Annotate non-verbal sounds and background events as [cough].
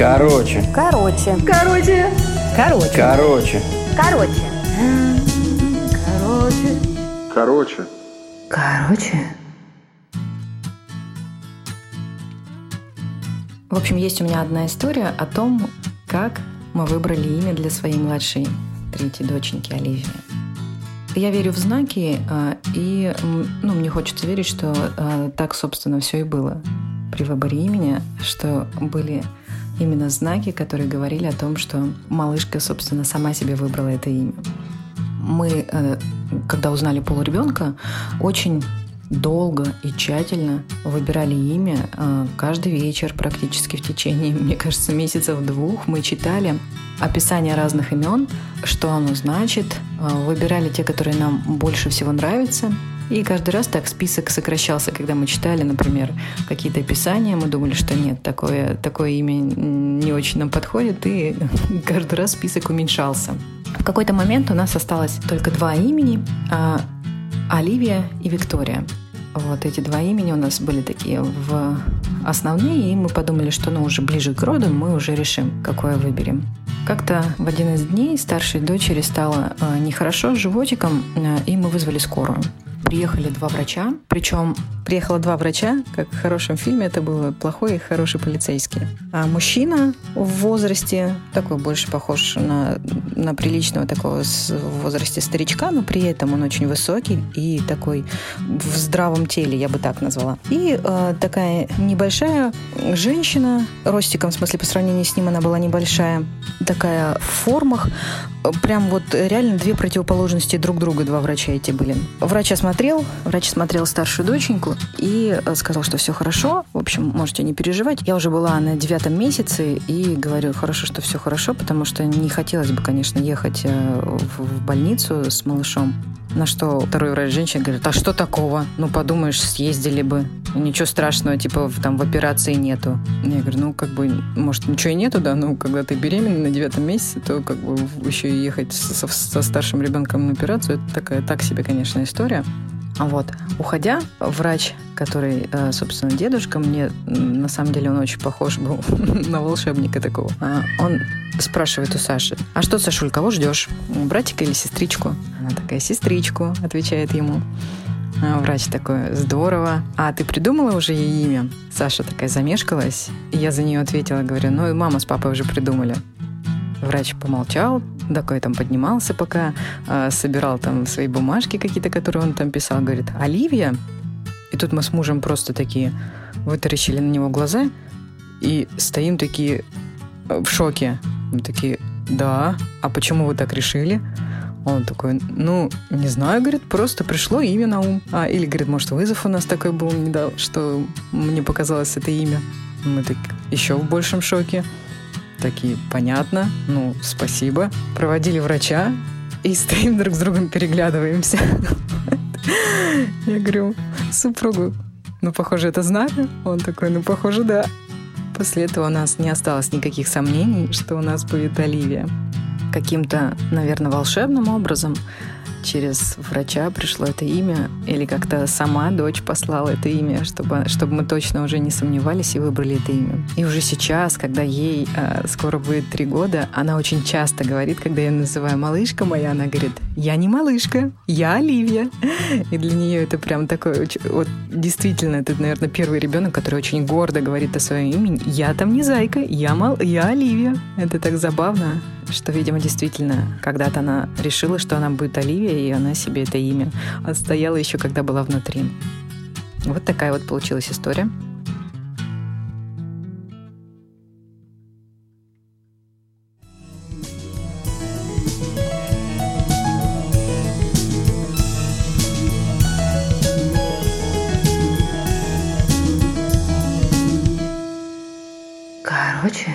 Короче. Короче. Короче. Короче. Короче. Короче. Короче. Короче. Короче. В общем, есть у меня одна история о том, как мы выбрали имя для своей младшей третьей доченьки Оливии. Я верю в знаки, а, и ну, мне хочется верить, что а, так, собственно, все и было при выборе имени, что были именно знаки, которые говорили о том, что малышка, собственно, сама себе выбрала это имя. Мы, э, когда узнали пол ребенка, очень долго и тщательно выбирали имя. Э, каждый вечер практически в течение, мне кажется, месяцев двух мы читали описание разных имен, что оно значит, э, выбирали те, которые нам больше всего нравятся, и каждый раз так список сокращался, когда мы читали, например, какие-то описания, мы думали, что нет, такое, такое имя не очень нам подходит, и [laughs] каждый раз список уменьшался. В какой-то момент у нас осталось только два имени а, Оливия и Виктория. Вот эти два имени у нас были такие в основные, и мы подумали, что ну уже ближе к роду мы уже решим, какое выберем. Как-то в один из дней старшей дочери стало э, нехорошо с животиком, э, и мы вызвали скорую приехали два врача. Причем приехало два врача, как в хорошем фильме это было, плохой и хороший полицейский. А мужчина в возрасте, такой больше похож на, на приличного такого в возрасте старичка, но при этом он очень высокий и такой в здравом теле, я бы так назвала. И э, такая небольшая женщина, ростиком, в смысле, по сравнению с ним она была небольшая, такая в формах, прям вот реально две противоположности друг друга, два врача эти были. Врач осмотрел, врач смотрел старшую доченьку и э, сказал, что все хорошо, в общем, можете не переживать. Я уже была на девятом месяце и говорю, хорошо, что все хорошо, потому что не хотелось бы, конечно, ехать э, в больницу с малышом. На что второй врач женщина говорит, а что такого? Ну, подумаешь, съездили бы. Ничего страшного, типа, там в операции нету. Я говорю, ну, как бы, может, ничего и нету, да, ну, когда ты беременна на девятом месяце, то, как бы, еще и ехать со, со старшим ребенком на операцию, это такая, так себе, конечно, история. Вот. Уходя, врач, который, э, собственно, дедушка, мне, на самом деле, он очень похож был [laughs] на волшебника такого. А, он спрашивает у Саши, а что, Сашуль, кого ждешь? Братика или сестричку? Она такая, сестричку, отвечает ему. А врач такой, здорово. А ты придумала уже ей имя? Саша такая замешкалась. И я за нее ответила, говорю, ну и мама с папой уже придумали. Врач помолчал, такой там поднимался, пока э, собирал там свои бумажки какие-то, которые он там писал. Говорит, Оливия? Тут мы с мужем просто такие вытаращили на него глаза и стоим такие в шоке. Мы такие, да, а почему вы так решили? Он такой, ну, не знаю, говорит, просто пришло имя на ум. А, или, говорит, может, вызов у нас такой был, не дал, что мне показалось это имя. Мы так еще в большем шоке. Такие, понятно, ну, спасибо. Проводили врача и стоим друг с другом, переглядываемся. [laughs] Я говорю, супругу, ну, похоже, это знак. Он такой, ну, похоже, да. После этого у нас не осталось никаких сомнений, что у нас будет Оливия. Каким-то, наверное, волшебным образом через врача пришло это имя, или как-то сама дочь послала это имя, чтобы, чтобы мы точно уже не сомневались и выбрали это имя. И уже сейчас, когда ей э, скоро будет три года, она очень часто говорит, когда я называю малышка моя, она говорит, я не малышка, я Оливия. И для нее это прям такой, вот действительно, это, наверное, первый ребенок, который очень гордо говорит о своем имени. Я там не зайка, я, мал, я Оливия. Это так забавно что, видимо, действительно, когда-то она решила, что она будет Оливия, и она себе это имя отстояла еще, когда была внутри. Вот такая вот получилась история. Короче,